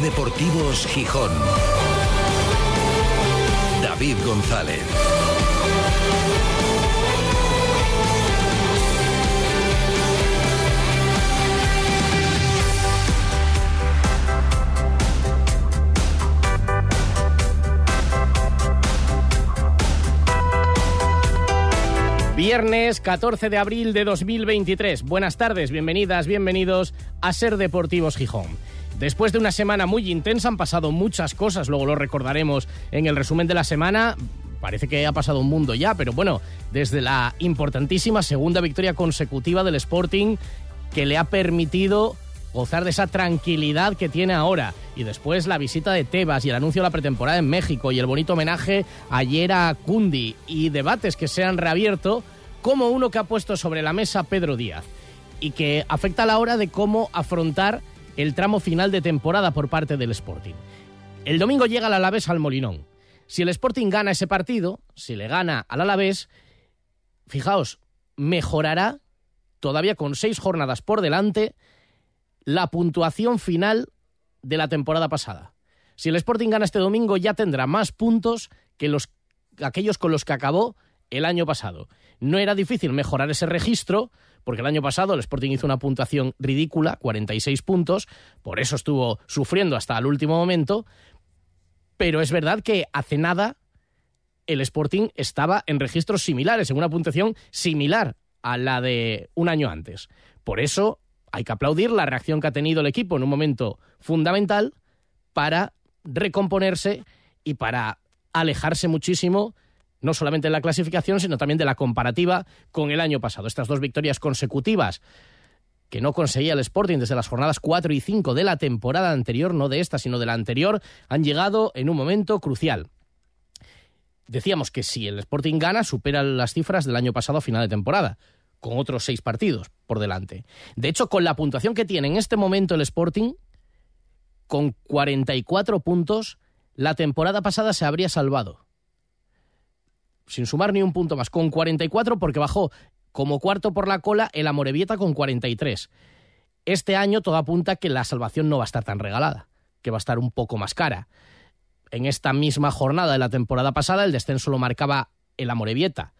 Deportivos Gijón. David González. Viernes 14 de abril de 2023. Buenas tardes, bienvenidas, bienvenidos a Ser Deportivos Gijón. Después de una semana muy intensa han pasado muchas cosas, luego lo recordaremos en el resumen de la semana. Parece que ha pasado un mundo ya, pero bueno, desde la importantísima segunda victoria consecutiva del Sporting que le ha permitido gozar de esa tranquilidad que tiene ahora. Y después la visita de Tebas y el anuncio de la pretemporada en México y el bonito homenaje ayer a Cundi y debates que se han reabierto como uno que ha puesto sobre la mesa Pedro Díaz y que afecta a la hora de cómo afrontar el tramo final de temporada por parte del Sporting. El domingo llega el Alavés al Molinón. Si el Sporting gana ese partido, si le gana al Alavés, fijaos, mejorará todavía con seis jornadas por delante la puntuación final de la temporada pasada. Si el Sporting gana este domingo ya tendrá más puntos que los, aquellos con los que acabó el año pasado. No era difícil mejorar ese registro, porque el año pasado el Sporting hizo una puntuación ridícula, 46 puntos, por eso estuvo sufriendo hasta el último momento, pero es verdad que hace nada el Sporting estaba en registros similares, en una puntuación similar a la de un año antes. Por eso hay que aplaudir la reacción que ha tenido el equipo en un momento fundamental para recomponerse y para alejarse muchísimo no solamente de la clasificación, sino también de la comparativa con el año pasado. Estas dos victorias consecutivas que no conseguía el Sporting desde las jornadas 4 y 5 de la temporada anterior, no de esta, sino de la anterior, han llegado en un momento crucial. Decíamos que si el Sporting gana, supera las cifras del año pasado a final de temporada con otros seis partidos por delante. De hecho, con la puntuación que tiene en este momento el Sporting, con 44 puntos, la temporada pasada se habría salvado. Sin sumar ni un punto más, con 44 porque bajó como cuarto por la cola el Amorebieta con 43. Este año todo apunta que la salvación no va a estar tan regalada, que va a estar un poco más cara. En esta misma jornada de la temporada pasada el descenso lo marcaba el Amorebieta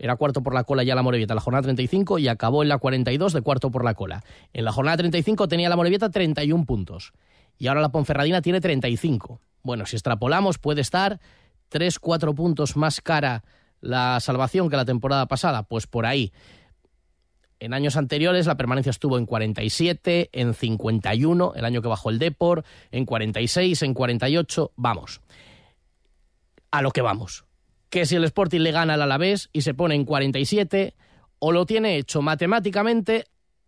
era cuarto por la cola ya la Morevieta, la jornada 35 y acabó en la 42 de cuarto por la cola. En la jornada 35 tenía la Morevieta 31 puntos y ahora la Ponferradina tiene 35. Bueno, si extrapolamos puede estar 3-4 puntos más cara la salvación que la temporada pasada, pues por ahí. En años anteriores la permanencia estuvo en 47, en 51, el año que bajó el Depor, en 46, en 48, vamos. A lo que vamos que si el Sporting le gana al Alavés y se pone en 47, o lo tiene hecho matemáticamente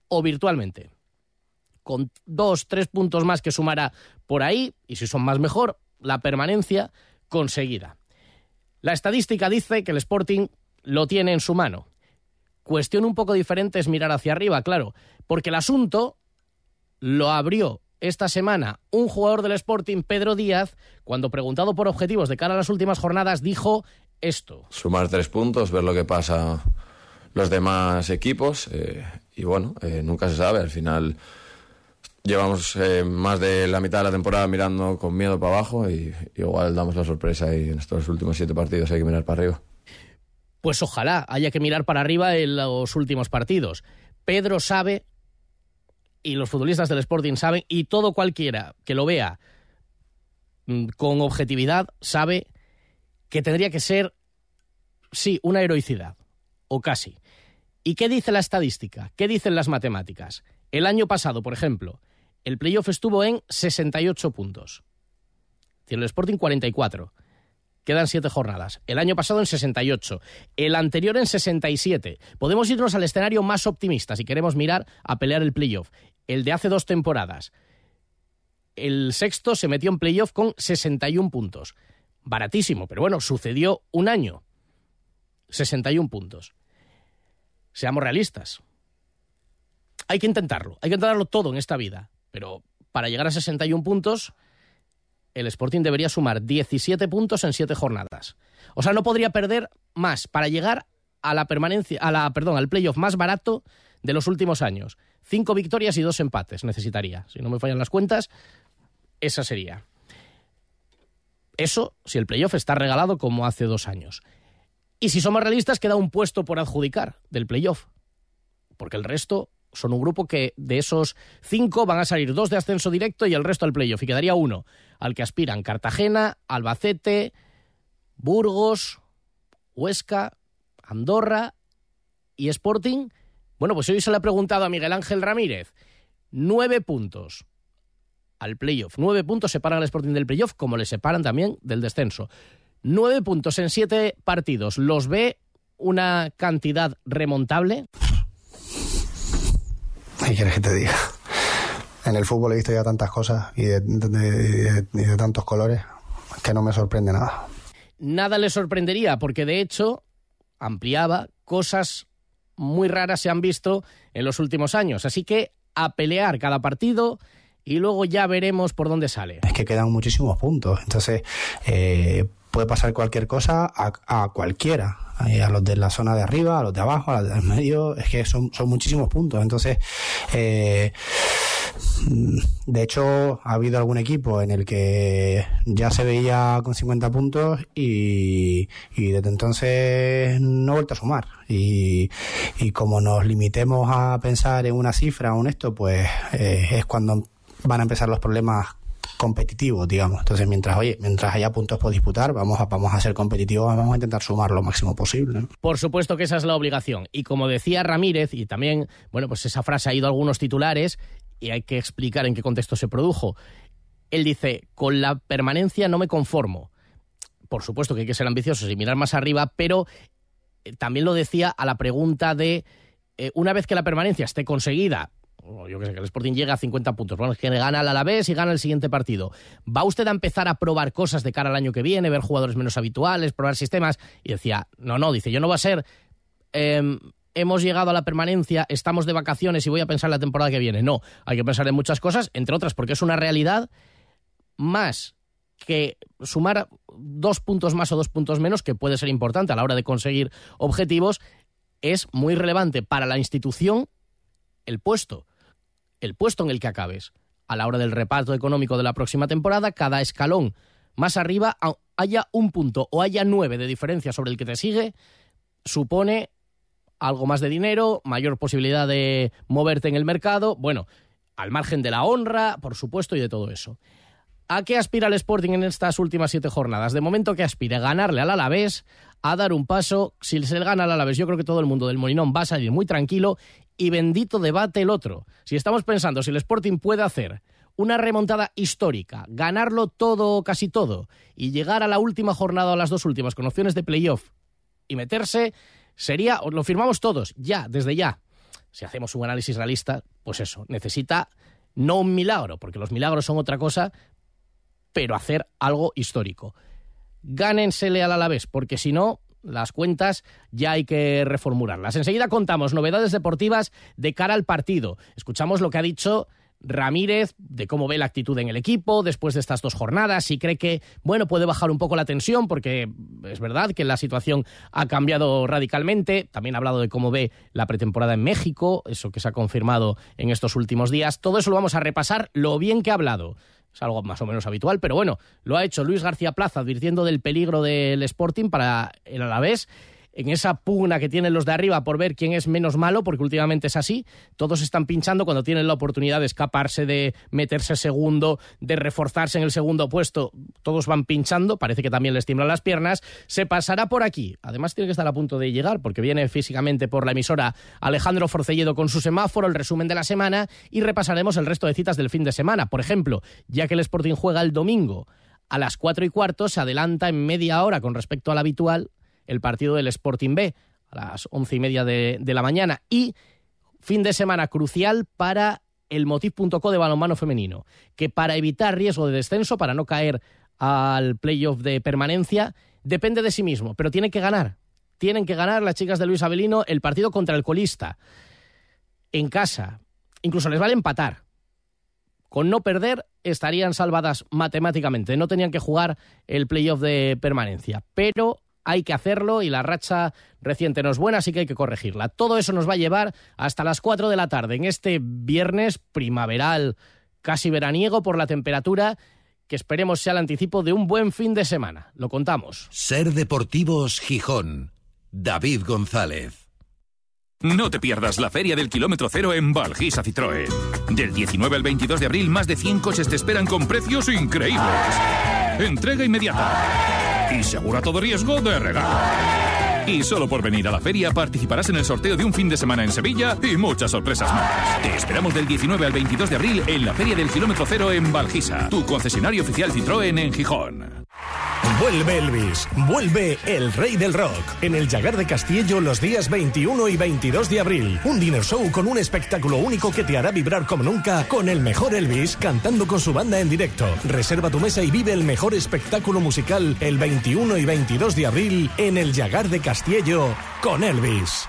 o virtualmente. Con dos, tres puntos más que sumará por ahí, y si son más mejor, la permanencia conseguida. La estadística dice que el Sporting lo tiene en su mano. Cuestión un poco diferente es mirar hacia arriba, claro, porque el asunto lo abrió esta semana un jugador del Sporting, Pedro Díaz, cuando preguntado por objetivos de cara a las últimas jornadas, dijo esto. Sumar tres puntos, ver lo que pasa los demás equipos eh, y bueno, eh, nunca se sabe, al final llevamos eh, más de la mitad de la temporada mirando con miedo para abajo y, igual damos la sorpresa y en estos últimos siete partidos hay que mirar para arriba. Pues ojalá haya que mirar para arriba en los últimos partidos. Pedro sabe y los futbolistas del Sporting saben y todo cualquiera que lo vea mm, con objetividad sabe que tendría que ser, sí, una heroicidad, o casi. ¿Y qué dice la estadística? ¿Qué dicen las matemáticas? El año pasado, por ejemplo, el playoff estuvo en 68 puntos. Tiene el Sporting 44. Quedan siete jornadas. El año pasado en 68. El anterior en 67. Podemos irnos al escenario más optimista si queremos mirar a pelear el playoff. El de hace dos temporadas. El sexto se metió en playoff con 61 puntos baratísimo, pero bueno, sucedió un año. 61 puntos. Seamos realistas. Hay que intentarlo, hay que intentarlo todo en esta vida, pero para llegar a 61 puntos, el Sporting debería sumar 17 puntos en 7 jornadas. O sea, no podría perder más para llegar a la permanencia, a la, perdón, al playoff más barato de los últimos años. Cinco victorias y dos empates necesitaría. Si no me fallan las cuentas, Esa sería. Eso si el playoff está regalado como hace dos años. Y si somos realistas, queda un puesto por adjudicar del playoff. Porque el resto son un grupo que de esos cinco van a salir dos de ascenso directo y el resto al playoff. Y quedaría uno al que aspiran Cartagena, Albacete, Burgos, Huesca, Andorra y Sporting. Bueno, pues hoy se le ha preguntado a Miguel Ángel Ramírez. Nueve puntos al playoff. Nueve puntos separan al Sporting del playoff, como le separan también del descenso. Nueve puntos en siete partidos. ¿Los ve una cantidad remontable? ¿Qué quieres que te diga? En el fútbol he visto ya tantas cosas y de, de tantos colores que no me sorprende nada. Nada le sorprendería, porque de hecho ampliaba cosas muy raras se han visto en los últimos años. Así que a pelear cada partido y luego ya veremos por dónde sale. Es que quedan muchísimos puntos, entonces eh, puede pasar cualquier cosa a, cualquiera, a los de la zona de arriba, a los de abajo, a los del medio, es que son, son muchísimos puntos, entonces... Eh, de hecho, ha habido algún equipo en el que ya se veía con 50 puntos y, desde entonces no ha vuelto a sumar. Y, como nos limitemos a pensar en una cifra o en esto, pues es cuando van a empezar los problemas competitivos, digamos. Entonces, mientras, oye, mientras haya puntos por disputar, vamos a, vamos a ser competitivos, vamos a intentar sumar lo máximo posible. Por supuesto que esa es la obligación. Y como decía Ramírez, y también, bueno, pues esa frase ha ido a algunos titulares y hay que explicar en qué contexto se produjo. Él dice, con la permanencia no me conformo. Por supuesto que hay que ser ambiciosos y mirar más arriba, pero eh, también lo decía a la pregunta de, eh, una vez que la permanencia esté conseguida, yo que sé, que el Sporting llega a 50 puntos, bueno, es que gana al Alavés y gana el siguiente partido. ¿Va usted a empezar a probar cosas de cara al año que viene, ver jugadores menos habituales, probar sistemas? Y decía, no, no, dice, yo no va a ser... Em, hemos llegado a la permanencia, estamos de vacaciones y voy a pensar la temporada que viene. No, hay que pensar en muchas cosas, entre otras porque es una realidad más que sumar dos puntos más o dos puntos menos, que puede ser importante a la hora de conseguir objetivos, es muy relevante para la institución el puesto el puesto en el que acabes. A la hora del reparto económico de la próxima temporada, cada escalón más arriba, haya un punto o haya nueve de diferencia sobre el que te sigue, supone algo más de dinero, mayor posibilidad de moverte en el mercado, bueno, al margen de la honra, por supuesto, y de todo eso. ¿A qué aspira el Sporting en estas últimas siete jornadas? De momento que aspira a ganarle al Alavés, a dar un paso. Si se le gana al Alavés, yo creo que todo el mundo del Molinón va a salir muy tranquilo y bendito debate el otro. Si estamos pensando si el Sporting puede hacer una remontada histórica, ganarlo todo, casi todo, y llegar a la última jornada o las dos últimas con opciones de playoff y meterse, sería, lo firmamos todos, ya, desde ya. Si hacemos un análisis realista, pues eso, necesita no un milagro, porque los milagros son otra cosa, pero hacer algo histórico. Gánensele al Alavés, porque si no, las cuentas ya hay que reformularlas. Enseguida contamos novedades deportivas de cara al partido. Escuchamos lo que ha dicho Ramírez de cómo ve la actitud en el equipo después de estas dos jornadas, y cree que, bueno, puede bajar un poco la tensión porque es verdad que la situación ha cambiado radicalmente. También ha hablado de cómo ve la pretemporada en México, eso que se ha confirmado en estos últimos días. Todo eso lo vamos a repasar, lo bien que ha hablado es algo más o menos habitual, pero bueno, lo ha hecho Luis García Plaza advirtiendo del peligro del Sporting para el Alavés en esa pugna que tienen los de arriba por ver quién es menos malo, porque últimamente es así, todos están pinchando cuando tienen la oportunidad de escaparse, de meterse segundo, de reforzarse en el segundo puesto, todos van pinchando, parece que también les tiemblan las piernas, se pasará por aquí, además tiene que estar a punto de llegar, porque viene físicamente por la emisora Alejandro Forcelledo con su semáforo, el resumen de la semana, y repasaremos el resto de citas del fin de semana, por ejemplo, ya que el Sporting juega el domingo, a las cuatro y cuarto se adelanta en media hora con respecto al habitual el partido del Sporting B a las once y media de, la mañana. Y fin de semana crucial para el Motiv.co de balonmano femenino, que para evitar riesgo de descenso, para no caer al playoff de permanencia, depende de sí mismo, pero tiene que ganar. Tienen que ganar las chicas de Luis Avelino el partido contra el colista. En casa. Incluso les vale empatar. Con no perder estarían salvadas matemáticamente. No tenían que jugar el playoff de permanencia. Pero hay que hacerlo y la racha reciente no es buena, así que hay que corregirla. Todo eso nos va a llevar hasta las 4 de la tarde en este viernes primaveral casi veraniego por la temperatura que esperemos sea el anticipo de un buen fin de semana. Lo contamos. Ser Deportivos Gijón. David González. No te pierdas la Feria del Kilómetro Cero en Valgisa Citroën. Del 19 al 22 de abril, más de 100 coches te esperan con precios increíbles. Entrega inmediata. Y segura todo riesgo de regalo. Y solo por venir a la feria participarás en el sorteo de un fin de semana en Sevilla y muchas sorpresas más. Te esperamos del 19 al 22 de abril en la Feria del Kilómetro Cero en Valgisa, tu concesionario oficial Citroën en Gijón. Vuelve Elvis, vuelve el rey del rock en el Llagar de Castillo los días 21 y 22 de abril. Un dinner show con un espectáculo único que te hará vibrar como nunca con el mejor Elvis cantando con su banda en directo. Reserva tu mesa y vive el mejor espectáculo musical el 21 y 22 de abril en el Llagar de Castillo con Elvis.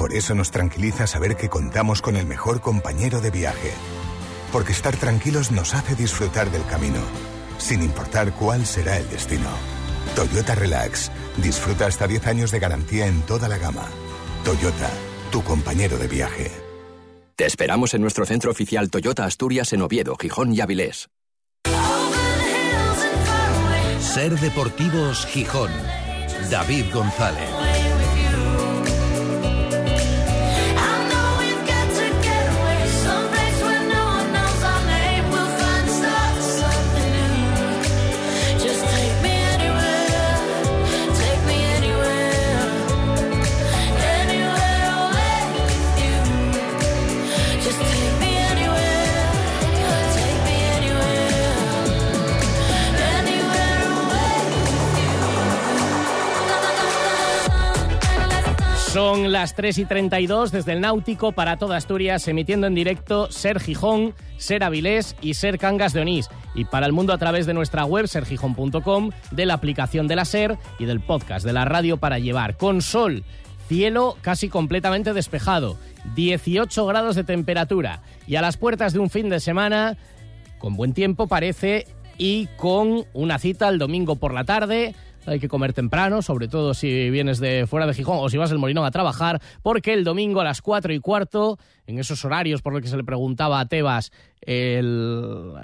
por eso nos tranquiliza saber que contamos con el mejor compañero de viaje. Porque estar tranquilos nos hace disfrutar del camino, sin importar cuál será el destino. Toyota Relax. Disfruta hasta 10 años de garantía en toda la gama. Toyota, tu compañero de viaje. Te esperamos en nuestro centro oficial Toyota Asturias en Oviedo, Gijón y Avilés. Ser Deportivos Gijón. David González. Son las 3 y 32 desde el Náutico para toda Asturias, emitiendo en directo Ser Gijón, Ser Avilés y Ser Cangas de Onís. Y para el mundo a través de nuestra web sergijón.com, de la aplicación de la Ser y del podcast de la radio para llevar. Con sol, cielo casi completamente despejado, 18 grados de temperatura y a las puertas de un fin de semana con buen tiempo parece y con una cita el domingo por la tarde hay que comer temprano, sobre todo si vienes de fuera de Gijón o si vas al Molinón a trabajar, porque el domingo a las 4 y cuarto, en esos horarios por los que se le preguntaba a Tebas el...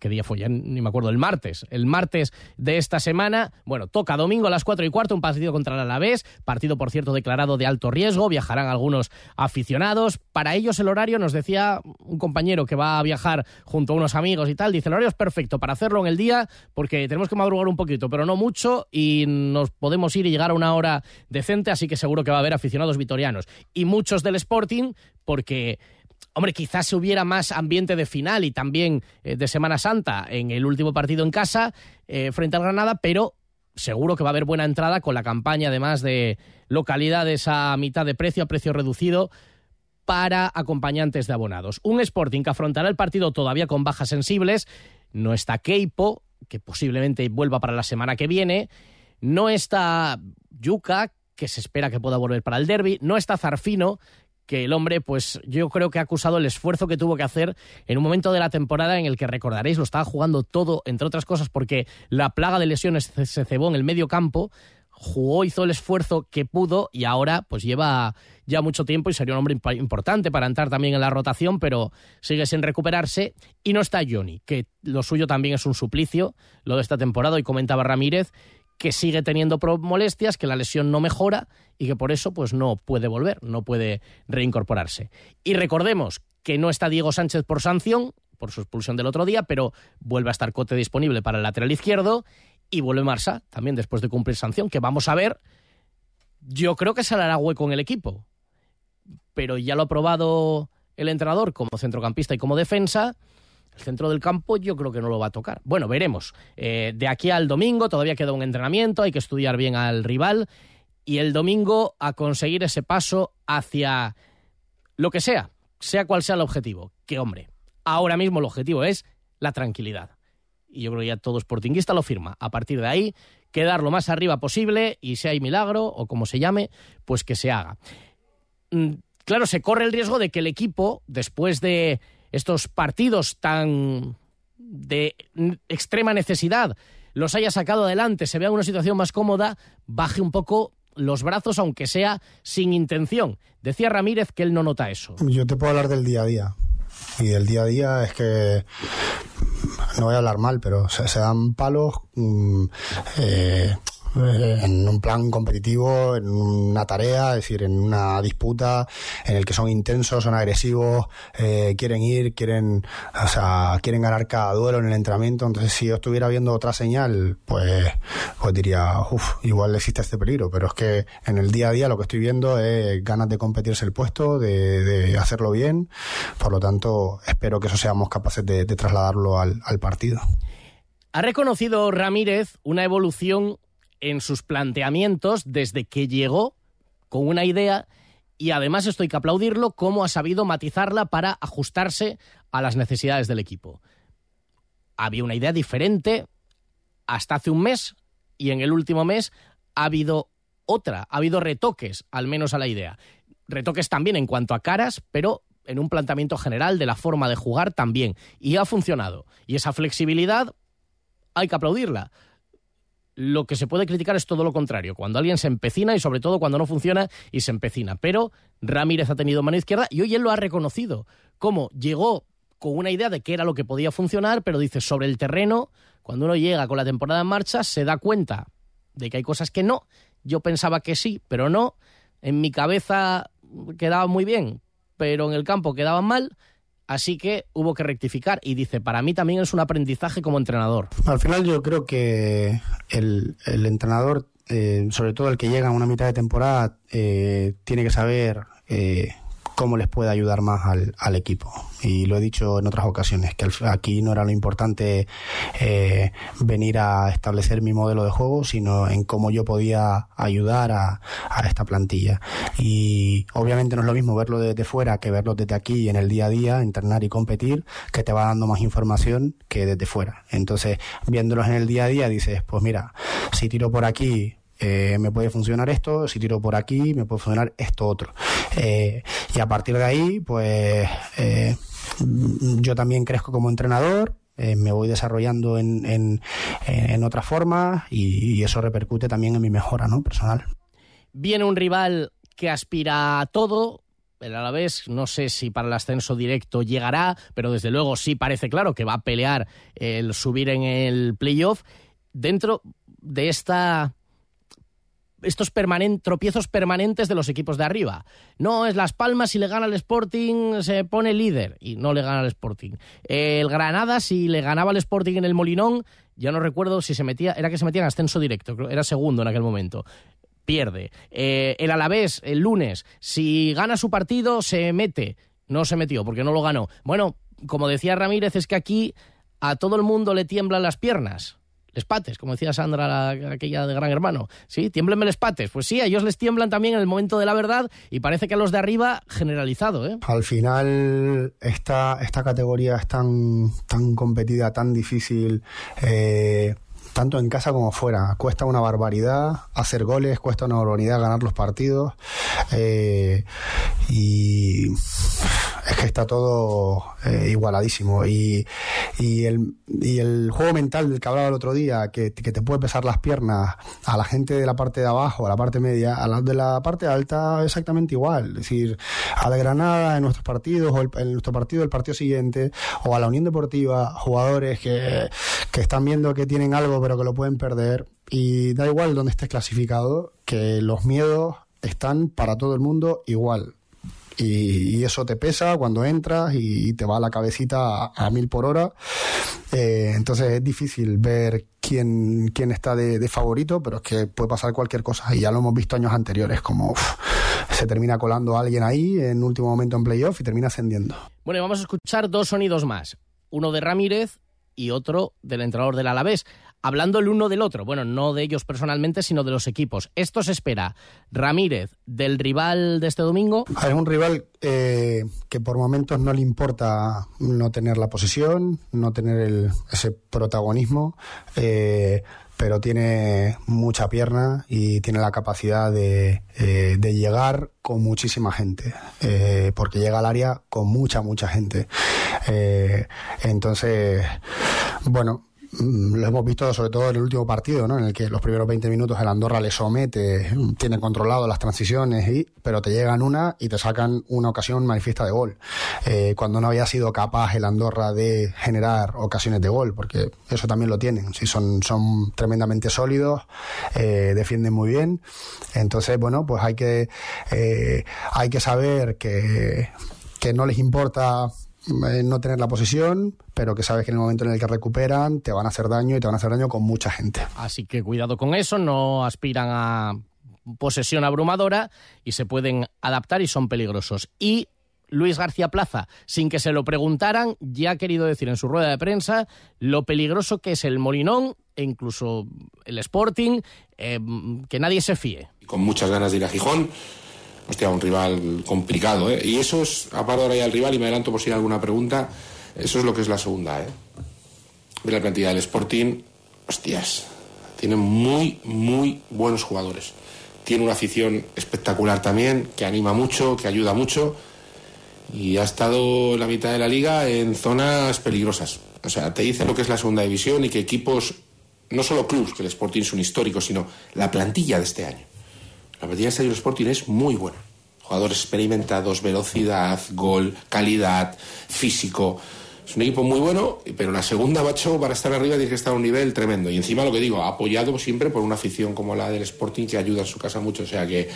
¿Qué día fue? Ya ni me acuerdo, el martes. El martes de esta semana, bueno, toca domingo a las 4 y cuarto un partido contra el Alavés, partido por cierto declarado de alto riesgo, viajarán algunos aficionados. Para ellos el horario, nos decía un compañero que va a viajar junto a unos amigos y tal, dice el horario es perfecto para hacerlo en el día porque tenemos que madrugar un poquito, pero no mucho y nos podemos ir y llegar a una hora decente, así que seguro que va a haber aficionados vitorianos. Y muchos del Sporting porque Hombre, quizás se hubiera más ambiente de final y también eh, de Semana Santa en el último partido en casa eh, frente al Granada, pero seguro que va a haber buena entrada con la campaña además de localidades a mitad de precio, a precio reducido para acompañantes de abonados. Un Sporting que afrontará el partido todavía con bajas sensibles. No está Keipo, que posiblemente vuelva para la semana que viene. No está Yuka, que se espera que pueda volver para el derby. No está Zarfino, que el hombre, pues yo creo que ha acusado el esfuerzo que tuvo que hacer en un momento de la temporada en el que recordaréis lo estaba jugando todo, entre otras cosas, porque la plaga de lesiones se cebó en el medio campo, jugó, hizo el esfuerzo que pudo y ahora pues lleva ya mucho tiempo y sería un hombre importante para entrar también en la rotación, pero sigue sin recuperarse. Y no está Johnny, que lo suyo también es un suplicio, lo de esta temporada, y comentaba Ramírez, que sigue teniendo molestias, que la lesión no mejora y que por eso pues no puede volver, no puede reincorporarse. Y recordemos que no está Diego Sánchez por sanción, por su expulsión del otro día, pero vuelve a estar Cote disponible para el lateral izquierdo y vuelve Marsa también después de cumplir sanción, que vamos a ver. Yo creo que se hará hueco en el equipo, pero ya lo ha probado el entrenador como centrocampista y como defensa El centro del campo yo creo que no lo va a tocar. Bueno, veremos. Eh, de aquí al domingo todavía queda un entrenamiento, hay que estudiar bien al rival y el domingo a conseguir ese paso hacia lo que sea, sea cual sea el objetivo. Que hombre, ahora mismo el objetivo es la tranquilidad. Y yo creo que ya todo sportinguista lo firma. A partir de ahí, quedar lo más arriba posible y si hay milagro o como se llame, pues que se haga. Mm, claro, se corre el riesgo de que el equipo, después de estos partidos tan de extrema necesidad, los haya sacado adelante, se vea en una situación más cómoda, baje un poco los brazos, aunque sea sin intención. Decía Ramírez que él no nota eso. Yo te puedo hablar del día a día. Y del día a día es que no voy a hablar mal, pero se, dan palos mm, eh, eh, en un plan competitivo, en una tarea, es decir, en una disputa en el que son intensos, son agresivos, eh, quieren ir, quieren, o sea, quieren ganar cada duelo en el entrenamiento. Entonces, si yo estuviera viendo otra señal, pues, pues diría, uff, igual existe este peligro. Pero es que en el día a día lo que estoy viendo es ganas de competirse el puesto, de, hacerlo bien. Por lo tanto, espero que eso seamos capaces de, de trasladarlo al, al partido. Ha reconocido Ramírez una evolución en sus planteamientos desde que llegó con una idea y además esto hay que aplaudirlo, cómo ha sabido matizarla para ajustarse a las necesidades del equipo. Había una idea diferente hasta hace un mes y en el último mes ha habido otra, ha habido retoques, al menos a la idea. Retoques también en cuanto a caras, pero en un planteamiento general de la forma de jugar también. Y ha funcionado. Y esa flexibilidad hay que aplaudirla lo que se puede criticar es todo lo contrario, cuando alguien se empecina y sobre todo cuando no funciona y se empecina. Pero Ramírez ha tenido mano izquierda y hoy él lo ha reconocido, como llegó con una idea de qué era lo que podía funcionar, pero dice sobre el terreno, cuando uno llega con la temporada en marcha, se da cuenta de que hay cosas que no. Yo pensaba que sí, pero no. En mi cabeza quedaba muy bien, pero en el campo quedaban mal Así que hubo que rectificar y dice, para mí también es un aprendizaje como entrenador. Al final yo creo que el, entrenador, eh, sobre todo el que llega a una mitad de temporada, eh, tiene que saber eh, cómo les puede ayudar más al, al, equipo. Y lo he dicho en otras ocasiones, que aquí no era lo importante eh, venir a establecer mi modelo de juego, sino en cómo yo podía ayudar a, a, esta plantilla. Y obviamente no es lo mismo verlo desde fuera que verlo desde aquí en el día a día, entrenar y competir, que te va dando más información que desde fuera. Entonces, viéndolos en el día a día, dices, pues mira, si tiro por aquí, eh, me puede funcionar esto, si tiro por aquí, me puede funcionar esto otro. Eh, y a partir de ahí, pues eh, yo también crezco como entrenador, me voy desarrollando en, en, en formas y, eso repercute también en mi mejora ¿no? personal. Viene un rival que aspira a todo, el Alavés, no sé si para el ascenso directo llegará, pero desde luego sí parece claro que va a pelear el subir en el playoff. Dentro de esta estos tropiezos permanentes de los equipos de arriba. No, es Las Palmas, si le gana al Sporting se pone líder y no le gana al Sporting. El Granada, si le ganaba al Sporting en el Molinón, ya no recuerdo si se metía, era que se metía en ascenso directo, era segundo en aquel momento. Pierde. Eh, el Alavés, el lunes, si gana su partido, se mete. No se metió porque no lo ganó. Bueno, como decía Ramírez, es que aquí a todo el mundo le tiemblan las piernas les pates, como decía Sandra, aquella de Gran Hermano. Sí, tiemblenme les pates. Pues sí, a ellos les tiemblan también en el momento de la verdad y parece que a los de arriba generalizado. ¿eh? Al final, esta, esta categoría es tan, tan competida, tan difícil. Eh, tanto en casa como fuera. Cuesta una barbaridad hacer goles, cuesta una barbaridad ganar los partidos. Eh, y es que está todo eh, igualadísimo. Y, y, el, y el juego mental del que hablaba el otro día, que, te puede pesar las piernas a la gente de la parte de abajo, a la parte media, a la de la parte alta, exactamente igual. Es decir, a la Granada en nuestros partidos, o en nuestro partido, el partido siguiente, o a la Unión Deportiva, jugadores que, que están viendo que tienen algo pero que lo pueden perder. Y da igual donde estés clasificado, que los miedos están para todo el mundo igual. Y, eso te pesa cuando entras y, te va la cabecita a, mil por hora. Eh, entonces es difícil ver quién, quién está de, favorito, pero es que puede pasar cualquier cosa. Y ya lo hemos visto años anteriores, como se termina colando alguien ahí en último momento en playoff y termina ascendiendo. Bueno, vamos a escuchar dos sonidos más uno de Ramírez y otro del entrenador del Alavés hablando el uno del otro. Bueno, no de ellos personalmente, sino de los equipos. Esto se espera. Ramírez, del rival de este domingo. Es un rival eh, que por momentos no le importa no tener la posesión, no tener el, ese protagonismo. Eh, pero tiene mucha pierna y tiene la capacidad de, eh, de llegar con muchísima gente, porque llega al área con mucha, mucha gente. Entonces, bueno, lo hemos visto sobre todo en el último partido, ¿no? En el que los primeros 20 minutos el Andorra le somete, tiene controlado las transiciones, y, pero te llegan una y te sacan una ocasión manifiesta de gol. Eh, cuando no había sido capaz el Andorra de generar ocasiones de gol, porque eso también lo tienen. Sí, son, son tremendamente sólidos, eh, defienden muy bien. Entonces, bueno, pues hay que, eh, hay que saber que, que no les importa no tener la posesión, pero que sabes que en el momento en el que recuperan te van a hacer daño y te van a hacer daño con mucha gente. Así que cuidado con eso, no aspiran a posesión abrumadora y se pueden adaptar y son peligrosos. Y Luis García Plaza, sin que se lo preguntaran, ya ha querido decir en su rueda de prensa lo peligroso que es el Molinón e incluso el Sporting, eh, que nadie se fíe. Con muchas ganas de ir a Gijón hostia, un rival complicado, ¿eh? Y eso es, aparte ahora ya el rival, y me adelanto por si hay alguna pregunta, eso es lo que es la segunda, ¿eh? De la plantilla del Sporting, hostias, tiene muy, muy buenos jugadores. Tiene una afición espectacular también, que anima mucho, que ayuda mucho, y ha estado la mitad de la liga en zonas peligrosas. O sea, te dice lo que es la segunda división y que equipos, no solo clubs, que el Sporting es un histórico, sino la plantilla de este año la plantilla de Sporting es muy buena. Jugadores experimentados, velocidad, gol, calidad, físico. Es un equipo muy bueno, pero la segunda, macho, para estar arriba tiene que estar a un nivel tremendo. Y encima lo que digo, apoyado siempre por una afición como la del Sporting que ayuda en su casa mucho. O sea que,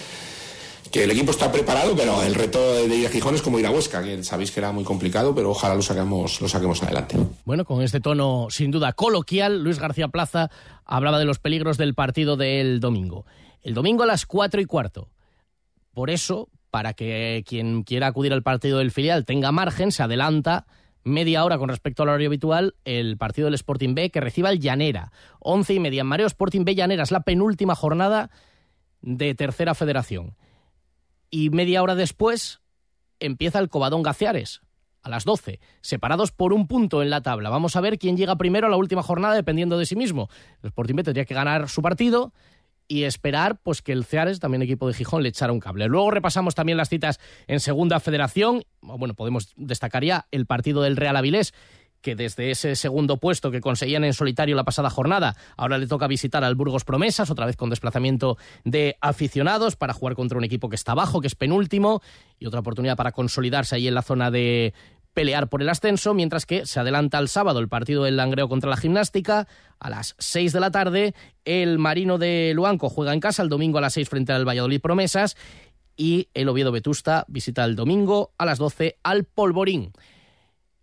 que el equipo está preparado, pero el reto de ir a Gijón es como ir a Huesca, que sabéis que era muy complicado, pero ojalá lo saquemos, lo saquemos adelante. Bueno, con este tono sin duda coloquial, Luis García Plaza hablaba de los peligros del partido del domingo. El domingo a las cuatro y cuarto. Por eso, para que quien quiera acudir al partido del filial tenga margen, se adelanta media hora con respecto al horario habitual el partido del Sporting B que reciba el Llanera. Once y media en Mareo Sporting B Llanera. Es la penúltima jornada de Tercera Federación. Y media hora después empieza el Cobadón Gaciares a las 12, separados por un punto en la tabla. Vamos a ver quién llega primero a la última jornada dependiendo de sí mismo. El Sporting B tendría que ganar su partido y esperar pues que el Ceares, también equipo de Gijón, le echara un cable. Luego repasamos también las citas en Segunda Federación. Bueno, podemos destacar ya el partido del Real Avilés que desde ese segundo puesto que conseguían en solitario la pasada jornada, ahora le toca visitar al Burgos Promesas, otra vez con desplazamiento de aficionados para jugar contra un equipo que está abajo, que es penúltimo, y otra oportunidad para consolidarse ahí en la zona de pelear por el ascenso, mientras que se adelanta el sábado el partido del Langreo contra la Gimnástica a las 6 de la tarde. El Marino de Luanco juega en casa el domingo a las 6 frente al Valladolid Promesas y el Oviedo Vetusta visita el domingo a las 12 al Polvorín.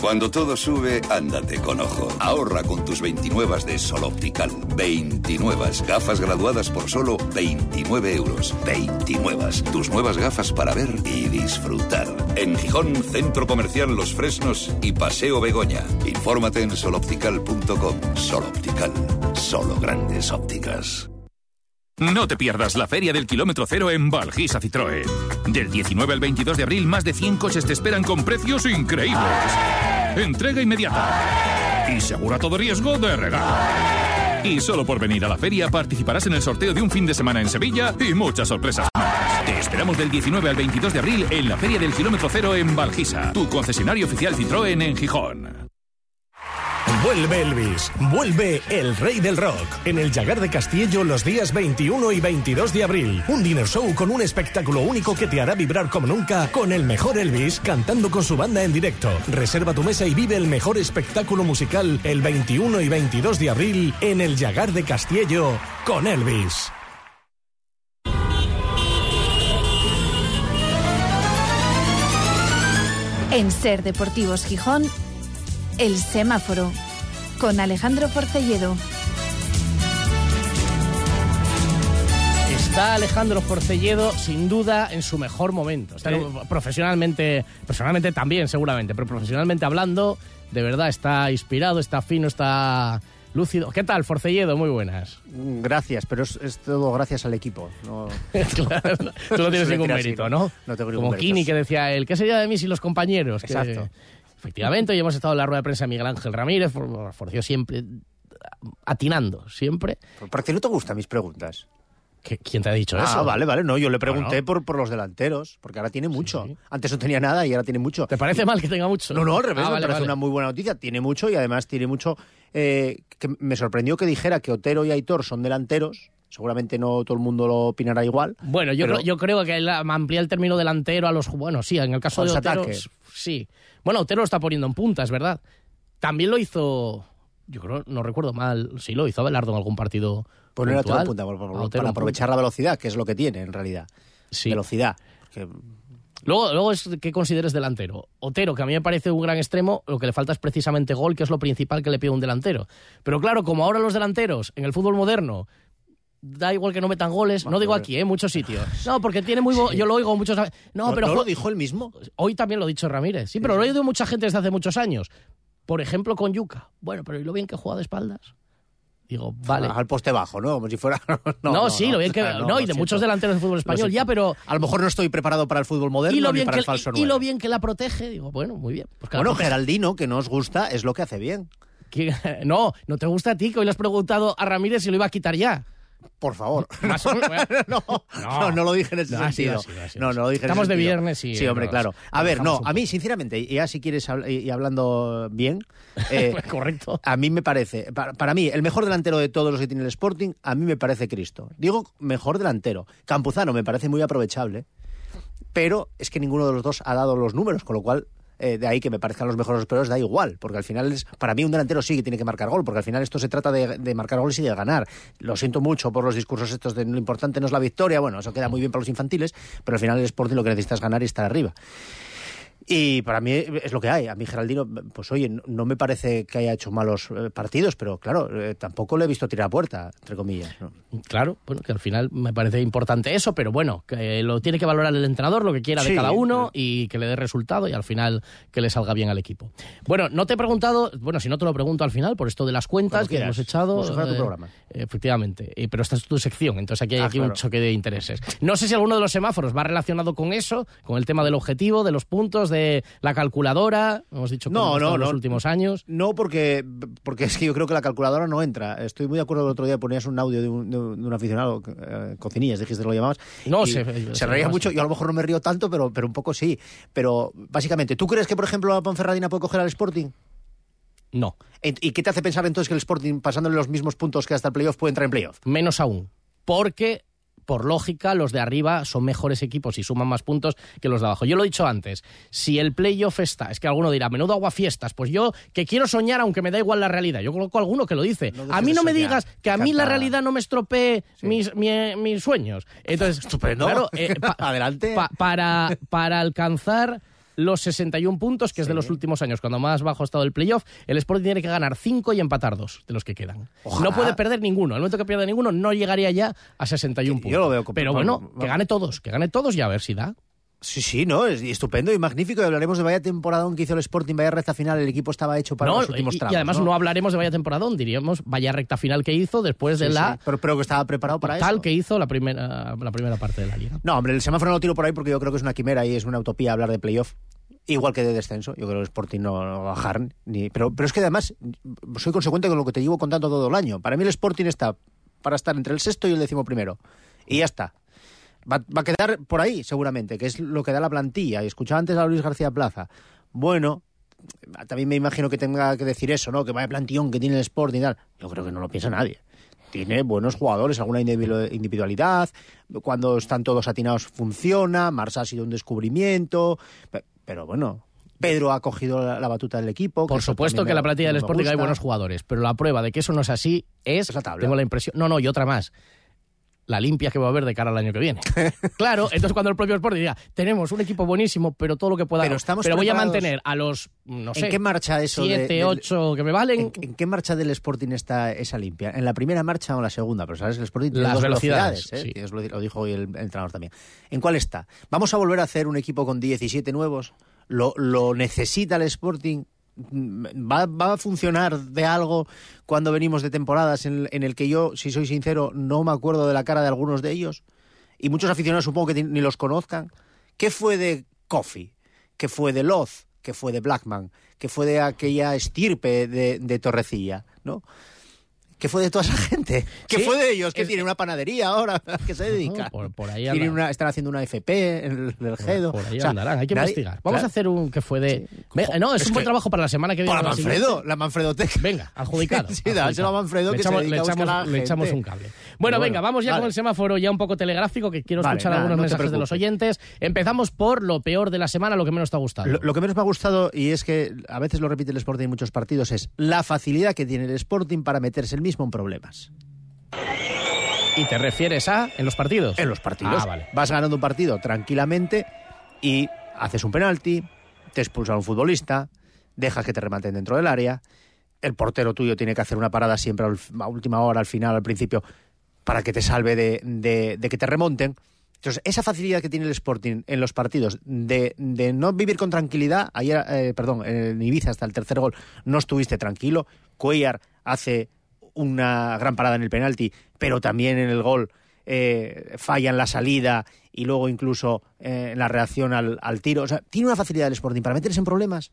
Cuando todo sube, ándate con ojo. Ahorra con tus 29 de Sol Optical. 29 gafas graduadas por solo 29 euros. 29. Tus nuevas gafas para ver y disfrutar. En Gijón, Centro Comercial Los Fresnos y Paseo Begoña. Infórmate en soloptical.com. Sol Optical. Solo grandes ópticas. No te pierdas la Feria del Kilómetro Cero en Valgisa Citroën. Del 19 al 22 de abril, más de 100 coches te esperan con precios increíbles. Entrega inmediata. Y segura todo riesgo de regalo. Y solo por venir a la feria participarás en el sorteo de un fin de semana en Sevilla y muchas sorpresas. Te esperamos del 19 al 22 de abril en la Feria del Kilómetro Cero en Valgisa, tu concesionario oficial Citroën en Gijón. Vuelve Elvis, vuelve el rey del rock en el Llagar de Castillo los días 21 y 22 de abril. Un dinner show con un espectáculo único que te hará vibrar como nunca con el mejor Elvis cantando con su banda en directo. Reserva tu mesa y vive el mejor espectáculo musical el 21 y 22 de abril en el Llagar de Castillo con Elvis. En Ser Deportivos Gijón, El Semáforo, con Alejandro Porcelledo. Está Alejandro Forcelledo sin duda en su mejor momento. Está profesionalmente, personalmente también seguramente, pero profesionalmente hablando, de verdad está inspirado, está fino, está lúcido. ¿Qué tal, Forcelledo? Muy buenas. Gracias, pero es, es todo gracias al equipo. No, Claro, tú no tienes ningún mérito, ¿no? No tengo ningún Como mérito. Kini que decía él, ¿qué sería de mí sin los compañeros? Que- Exacto. Efectivamente, hoy hemos estado en la rueda de prensa de Miguel Ángel Ramírez, For- Forció siempre atinando, siempre. ¿Por qué no te gustan mis preguntas? ¿Qué- ¿Quién te ha dicho ah, eso? vale, vale. No, yo le pregunté Bueno. por, por los delanteros, porque ahora tiene mucho. Antes no tenía nada y ahora tiene mucho. ¿Te parece mal que tenga mucho? No, no, al revés, Ah, me vale, parece vale. una muy buena noticia. Tiene mucho y además tiene mucho... eh, que me sorprendió que dijera que Otero y Aitor son delanteros. Seguramente no todo el mundo lo opinará igual. Bueno, yo, pero- creo, yo creo que amplía el término delantero a los... Bueno, sí, en el caso A de los Otero, ataques. sí. Bueno, Otero lo está poniendo en punta, es verdad. También lo hizo... Yo creo, no recuerdo mal, sí lo hizo Abelardo en algún partido Poner a Otero en punta, por- por- A Otero para en aprovechar la velocidad, que es lo que tiene en realidad. Velocidad. Que- Luego, luego es que consideres delantero. Otero, que a mí me parece un gran extremo, lo que le falta es precisamente gol, que es lo principal que le pide un delantero. Pero claro, como ahora los delanteros en el fútbol moderno da igual que no metan goles, no digo aquí, en muchos sitios. No, porque tiene muy bo- yo lo oigo muchos no, ¿No- pero no lo dijo él mismo? Hoy también lo ha dicho Ramírez. Sí, pero lo he oído mucha gente desde hace muchos años. Por ejemplo, con Yuca. Bueno, pero ¿y lo bien que juega de espaldas? Digo, vale. Al poste bajo, ¿no? Como si fuera... No, sí, lo bien que- no, y de muchos delanteros del fútbol español, ya, pero- A lo mejor no estoy preparado para el fútbol moderno y lo, ni bien para que, el falso y- lo bien que la protege, digo, bueno, muy bien. Pues Bueno. Geraldino, que no os gusta, es lo que hace bien. ¿Quién- No, no te gusta a ti, que hoy le has preguntado a Ramírez si lo iba a quitar ya. Por favor. Más no, no, no lo dije en ese No, sentido. No, no lo dije en Estamos ese de sentido. viernes y- Sí, hombre, claro. A ver, no, a mí, sinceramente, y ya si quieres, habl- y y hablando bien, eh, Correcto. a mí me parece, para, para mí, el mejor delantero de todos los que tiene el Sporting, a mí me parece Cristo. Digo, mejor delantero. Campuzano me parece muy aprovechable, pero es que ninguno de los dos ha dado los números, con lo cual eh, de ahí que me parezcan los mejores los peores da igual, porque al final es, para mí un delantero sí que tiene que marcar gol, porque al final esto se trata de, marcar goles y de ganar. Lo siento mucho por los discursos estos de lo importante no es la victoria, bueno, eso queda muy bien para los infantiles, pero al final el Sporting lo que necesita es ganar y estar arriba. Y para mí es lo que hay. A mí Geraldino, pues oye, no, me parece que haya hecho malos eh, partidos, pero claro, eh, tampoco le he visto tirar a puerta, entre comillas. ¿no? Claro, bueno, que al final me parece importante eso, pero bueno, que lo tiene que valorar el entrenador, lo que quiera de Sí, cada uno y que le dé resultado y al final que le salga bien al equipo. Bueno, no te he preguntado, bueno, si no te lo pregunto al final, por esto de las cuentas que hemos echado. como si fuera tu eh, programa. Efectivamente, eh, pero esta es tu sección, entonces aquí hay Ah, aquí claro. un choque de intereses. No sé si alguno de los semáforos va relacionado con eso, con el tema del objetivo, de los puntos, de la calculadora, hemos dicho que No, no, en los últimos años. No, porque, porque es que yo creo que la calculadora no entra. Estoy muy de acuerdo el otro día, ponías un audio de un, de aficionado, eh, cocinillas, dijiste que lo llamabas. No, y se- se, se reía mucho. Yo a lo mejor no me río tanto, pero, pero un poco sí. Pero básicamente, ¿tú crees que, por ejemplo, la Ponferradina puede coger al Sporting? No. ¿Y qué te hace pensar entonces que el Sporting, pasándole los mismos puntos que hasta el playoff, puede entrar en playoff? Menos aún, porque por lógica los de arriba son mejores equipos y suman más puntos que los de abajo. Yo lo he dicho antes, si el playoff está, es que alguno dirá, menudo aguafiestas, pues yo que quiero soñar aunque me da igual la realidad. Yo conozco a alguno que lo dice. a mí no me digas que a mí la realidad no me estropee mis, mi- mis sueños. Entonces, Estupendo. claro, eh, pa- Adelante. pa- para, para alcanzar los 61 puntos, que es de los últimos años, cuando más bajo ha estado el playoff, el Sporting tiene que ganar 5 y empatar 2 de los que quedan. Ojalá. No puede perder ninguno. Al momento que pierda ninguno, no llegaría ya a 61 puntos. lo veo Pero bueno, vamos. que gane todos, que gane todos y a ver si da. Sí, sí, no, es estupendo y magnífico. Y hablaremos de vaya temporada que hizo el Sporting, vaya recta final. El equipo estaba hecho para No, los últimos tramos. y además ¿no? hablaremos de vaya temporadón, diríamos vaya recta final que hizo después de Sí, la sí, Pero, pero que estaba preparado para tal eso. que hizo la primera, la primera parte de la liga. No, hombre, el semáforo no lo tiro por ahí porque yo creo que es una quimera y es una utopía hablar de playoff. Igual que de descenso, yo creo que el Sporting no, no va a bajar. Ni, pero, pero es que además soy consecuente con lo que te llevo contando todo el año. Para mí el Sporting está para estar entre el sexto y el décimo primero. Y ya está. Va, va a quedar por ahí, seguramente, que es lo que da la plantilla. Y escuchaba antes a Luis García Plaza. Bueno, también me imagino que tenga que decir eso, ¿no? Que vaya plantillón que tiene el Sporting y tal. Yo creo que no lo piensa nadie. Tiene buenos jugadores, alguna individu- individualidad. Cuando están todos atinados funciona. Marsa ha sido un descubrimiento. Pe- Pero bueno, Pedro ha cogido la, la batuta del equipo. Por supuesto que la plantilla del Sporting hay buenos jugadores, pero la prueba de que eso no es así es, tengo la impresión, no, no, y otra más, la limpia que va a haber de cara al año que viene. claro, entonces cuando el propio Sporting diga, tenemos un equipo buenísimo, pero todo lo que pueda, Pero estamos voy a mantener a los, no sé, ¿En qué marcha eso? de- siete, del- ocho que me valen, ¿En, en qué marcha del Sporting está esa limpia? ¿En la primera marcha o en la segunda? Pero sabes, el Sporting tiene Las dos velocidades, velocidades, ¿eh? sí. Lo dijo hoy el, el entrenador también. ¿En cuál está? ¿Vamos a volver a hacer un equipo con 17 nuevos? ¿Lo, lo necesita el Sporting? ¿Va, va a funcionar de algo cuando venimos de temporadas en, el que yo, si soy sincero, no me acuerdo de la cara de algunos de ellos? Y muchos aficionados supongo que ni los conozcan. ¿Qué fue de Coffee? ¿Qué fue de Loz? ¿Qué fue de Blackman? ¿Qué fue de aquella estirpe de Torrecilla? ¿no? ¿Qué fue de toda esa gente? ¿Qué Sí, fue de ellos? ¿Que es- tienen una panadería ahora? ¿A qué se dedican? por, por ahí Tienen una, están haciendo una FP en el, GEDO. Por ahí O sea, andarán, hay que nadie- investigar. Vamos claro. a hacer un que fue de... No, es, es un buen que- trabajo para la semana que viene. Para Manfredo, la Manfredoteca. Venga, adjudicado. Sí, a Manfredo le que se dedica le a buscar echamos, a la le echamos un cable. Bueno, venga, vamos ya vale. con el semáforo ya un poco telegráfico, que quiero Vale, escuchar nada, algunos no mensajes de los oyentes. Empezamos por lo peor de la semana, lo que menos te ha gustado. Lo, lo que menos me ha gustado, y es que a veces lo repite el Sporting en muchos partidos, es la facilidad que tiene el Sporting para meterse el mismo en problemas. ¿Y te refieres a en los partidos? En los partidos. Ah, vale. Vas ganando un partido tranquilamente y haces un penalti, te expulsan a un futbolista, dejas que te rematen dentro del área, el portero tuyo tiene que hacer una parada siempre a última hora, al final, al principio, para que te salve de, de- que te remonten. Entonces, esa facilidad que tiene el Sporting en los partidos de, de no vivir con tranquilidad, ayer, eh, perdón, en Ibiza hasta el tercer gol no estuviste tranquilo, Cuellar hace una gran parada en el penalti, pero también en el gol eh, falla en la salida y luego incluso eh, en la reacción al, al tiro. O sea, tiene una facilidad el Sporting para meterse en problemas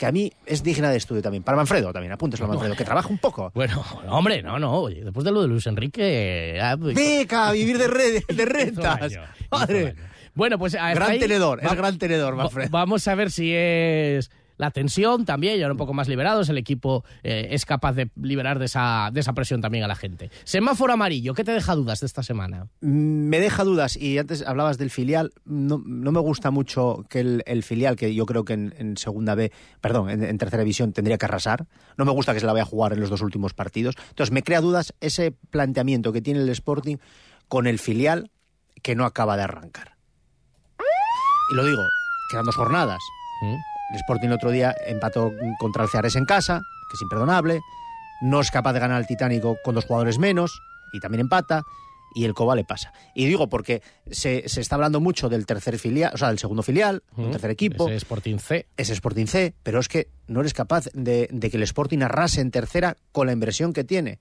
que a mí es digna de estudio también. Para Manfredo también, apúnteselo a Manfredo, que trabaja un poco. Bueno, no, hombre, no, no. oye, Después de lo de Luis Enrique... ah, pues- Beca, a vivir de, red, de rentas. Madre. Bueno, pues Gran ahí tenedor, es gran tenedor, Manfredo. Vamos a ver si es la tensión también, y ahora un poco más liberados, el equipo eh, es capaz de liberar de esa, de esa presión también a la gente. Semáforo amarillo, ¿qué te deja dudas de esta semana? Mm, Me deja dudas, y antes hablabas del filial, no, no me gusta mucho que el, el filial, que yo creo que en, en segunda B, perdón, en, en tercera división tendría que arrasar, no me gusta que se la vaya a jugar en los dos últimos partidos. Entonces me crea dudas ese planteamiento que tiene el Sporting con el filial que no acaba de arrancar. Y lo digo, quedan dos jornadas. El Sporting el otro día empató contra el Ceares en casa, que es imperdonable. No es capaz de ganar al Titánico con dos jugadores menos, y también empata. Y el Coba le pasa. Y digo porque se, se está hablando mucho del tercer filial, o sea, del segundo filial, del tercer equipo. Ese Sporting C. Ese Sporting C, pero es que no eres capaz de, de que el Sporting arrase en tercera con la inversión que tiene.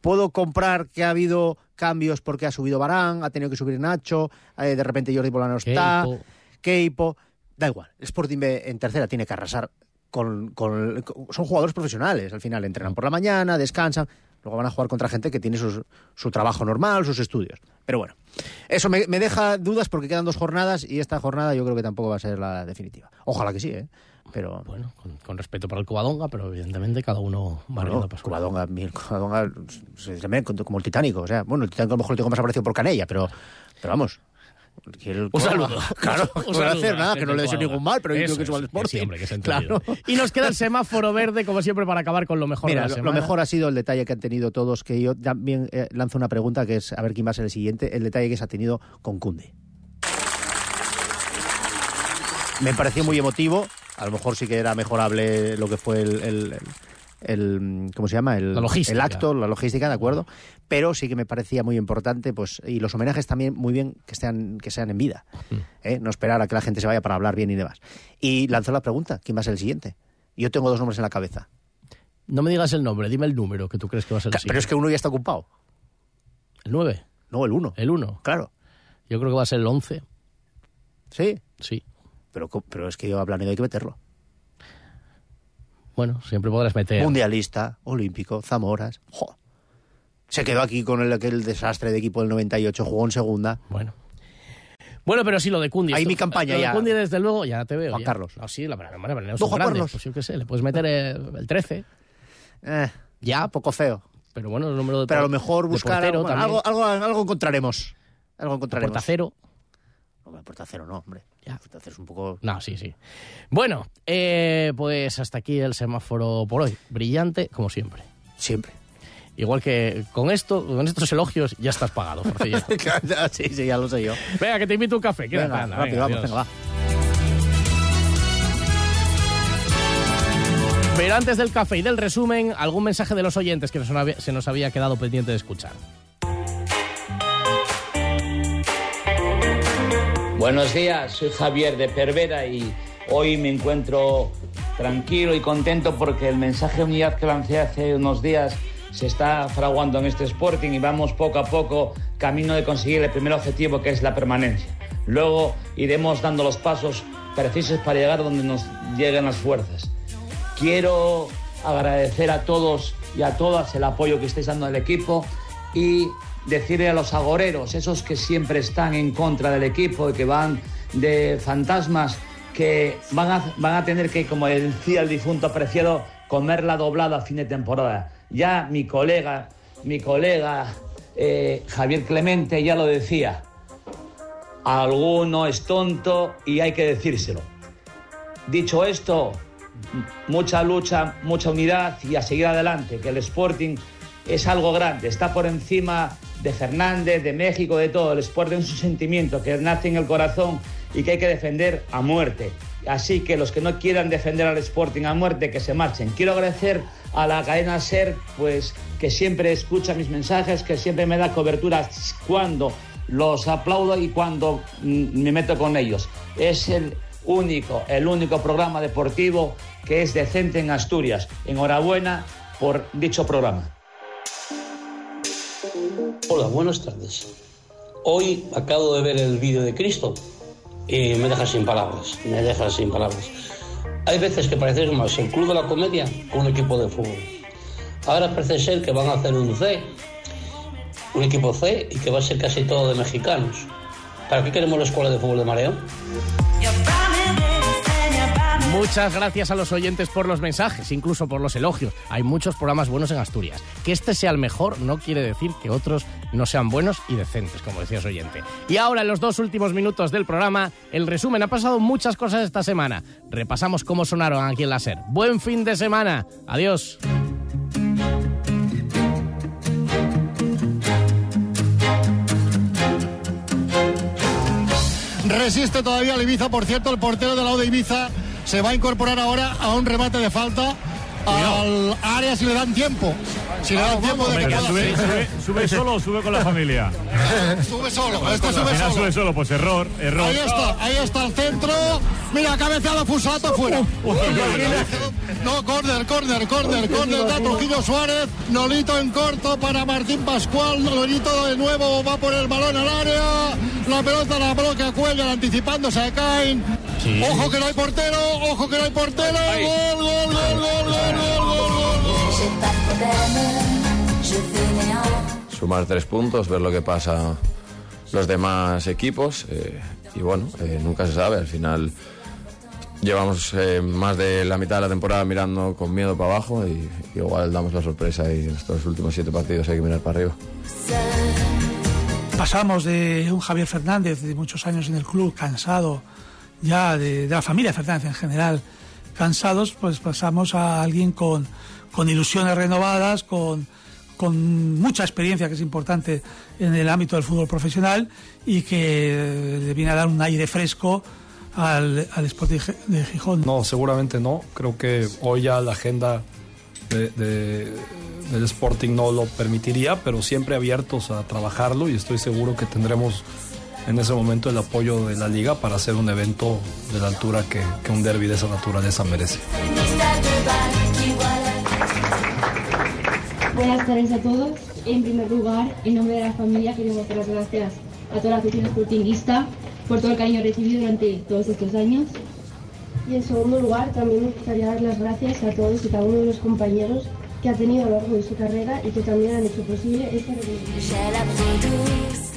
Puedo comprar que ha habido cambios porque ha subido Barán, ha tenido que subir Nacho, eh, de repente Jordi Bolano está, Keipo. Da igual, el Sporting B en tercera tiene que arrasar con, con- con- Son jugadores profesionales, al final entrenan por la mañana, descansan, luego van a jugar contra gente que tiene sus- su trabajo normal, sus estudios. Pero bueno, eso me, me deja dudas porque quedan dos jornadas y esta jornada yo creo que tampoco va a ser la definitiva. Ojalá que sí, ¿eh? Pero... Bueno, con, con respeto para el Covadonga, pero evidentemente cada uno va Bueno, para Covadonga, mi- Covadonga, como el Titánico. O sea, bueno, el Titánico a lo mejor lo tengo más aprecio por Canella, pero, pero vamos. Que el Un saludo. Claro, Un no saludo hacer nada, que no le de deseo ningún mal, pero yo creo que suba al es, Sporting. sí, hombre, que claro. Y nos queda el semáforo verde, como siempre, para acabar con lo mejor Mira, de la lo, mejor ha sido el detalle que han tenido todos, que yo también eh, lanzo una pregunta, que es a ver quién va a ser el siguiente, el detalle que se ha tenido con Cunde. Me pareció muy emotivo, a lo mejor sí que era mejorable lo que fue el... el- el- el- ¿cómo se llama? El, La logística. el acto, la logística, de acuerdo. Pero sí que me parecía muy importante, pues, y los homenajes también muy bien que sean, que sean en vida. ¿eh? No esperar a que la gente se vaya para hablar bien y demás. Y lanzó la pregunta, ¿quién va a ser el siguiente? Yo tengo dos nombres en la cabeza. No me digas el nombre, dime el número que tú crees que va a ser el Ca- Pero es que uno ya está ocupado. ¿El 9? No, el 1. ¿El 1? Claro. Yo creo que va a ser el 11. ¿Sí? Sí. Pero, pero es que yo a Planedo hay que meterlo. Bueno, siempre podrás meter... Mundialista, olímpico, Zamoras. ¡Jo! Se quedó aquí con el, aquel desastre de equipo del 98, jugó en segunda. Bueno. Bueno, pero sí, lo de Cundi. Ahí esto- mi campaña lo de ya. Cundi, desde luego, ya te veo. Juan ya. Carlos. No, sí, la verdad, Juan grandes, Carlos. Pues yo qué sé, le puedes meter el, el 13. Eh, ya, poco feo. Pero bueno, el número de Pero a lo mejor de buscar portero algo, algo, algo, algo encontraremos. Algo encontraremos. Puerta cero. No, puerta cero no, hombre. Ya. Puerta cero es un poco... No, sí, sí. Bueno, eh, pues hasta aquí el semáforo por hoy. Brillante, como siempre. Siempre. Igual que con esto, con estos elogios, ya estás pagado, sí, sí, ya lo sé yo. Venga, que te invito a un café. Quédate, Venga, anda, rápido, venga, vamos, adiós. venga, va. Pero antes del café y del resumen, algún mensaje de los oyentes que nos se nos había quedado pendiente de escuchar. Buenos días, soy Javier de Pervera y hoy me encuentro tranquilo y contento porque el mensaje de unidad que lancé hace unos días se está fraguando en este Sporting y vamos poco a poco camino de conseguir el primer objetivo que es la permanencia. Luego iremos dando los pasos precisos para llegar donde nos lleguen las fuerzas. Quiero agradecer a todos y a todas el apoyo que estáis dando al equipo y decirle a los agoreros, esos que siempre están en contra del equipo y que van de fantasmas, que van a, van a tener que, como decía el difunto apreciado, comerla doblada a fin de temporada. Ya mi colega, mi colega eh, Javier Clemente ya lo decía, alguno es tonto y hay que decírselo. Dicho esto, mucha lucha, mucha unidad y a seguir adelante, que el Sporting es algo grande, está por encima de Fernández, de México, de todo. El Sporting es un sentimiento que nace en el corazón y que hay que defender a muerte. Así que los que no quieran defender al Sporting a muerte, que se marchen. Quiero agradecer a la cadena SER, pues que siempre escucha mis mensajes, que siempre me da cobertura cuando los aplaudo y cuando mm, me meto con ellos. Es el único, el único programa deportivo que es decente en Asturias. Enhorabuena por dicho programa. Hola, buenas tardes. Hoy acabo de ver el vídeo de Cristo y me deja sin palabras, me deja sin palabras. Hay veces que parece más el club de la comedia que un equipo de fútbol. Ahora parece ser que van a hacer un C, un equipo C y que va a ser casi todo de mexicanos. ¿Para qué queremos la escuela de fútbol de Mareo? Muchas gracias a los oyentes por los mensajes, incluso por los elogios. Hay muchos programas buenos en Asturias. Que este sea el mejor no quiere decir que otros no sean buenos y decentes, como decías oyente. Y ahora, en los dos últimos minutos del programa, el resumen. Ha pasado muchas cosas esta semana. Repasamos cómo sonaron aquí en la SER. Buen fin de semana. Adiós. Resiste todavía el Ibiza, por cierto, el portero del lado de Ibiza se va a incorporar ahora a un remate de falta al área si le dan tiempo. Si le dan tiempo de que sube, sube- sube solo o sube con la familia? Sube solo, este sube solo. sube solo, pues error, error. Ahí está, ahí está el centro. Mira, cabeceado Fusato fuera. No, córner, córner, córner, córner de Trujillo Suárez. Nolito en corto para Martín Pascual. Nolito de nuevo va por el balón al área. La pelota la bloquea Cuellar anticipándose a Cain. Ojo que no hay portero, ojo que no hay portero. Gol, gol, gol, gol, gol, gol, gol, gol, sumar tres puntos, ver lo que pasa los demás equipos eh, y bueno, eh, nunca se sabe, al final llevamos eh, más de la mitad de la temporada mirando con miedo para abajo y, y igual damos la sorpresa y en estos últimos siete partidos hay que mirar para arriba. Pasamos de un Javier Fernández de muchos años en el club, cansado ya de, de la familia Fernández en general, cansados, pues pasamos a alguien con, con ilusiones renovadas, con, con mucha experiencia, que es importante en el ámbito del fútbol profesional y que le viene a dar un aire fresco al, al Sporting de Gijón. No, seguramente no. Creo que hoy ya la agenda de- de- del Sporting no lo permitiría, pero siempre abiertos a trabajarlo y estoy seguro que tendremos en ese momento el apoyo de la liga para hacer un evento de la altura que, que un derby de esa naturaleza merece. Buenas tardes a todos. En primer lugar, en nombre de la familia, queremos dar las gracias a toda la afición sportinguista por todo el cariño recibido durante todos estos años. Y en segundo lugar, también me gustaría dar las gracias a todos y cada uno de los compañeros que ha tenido a lo largo de su carrera y que también han hecho posible esta reunión.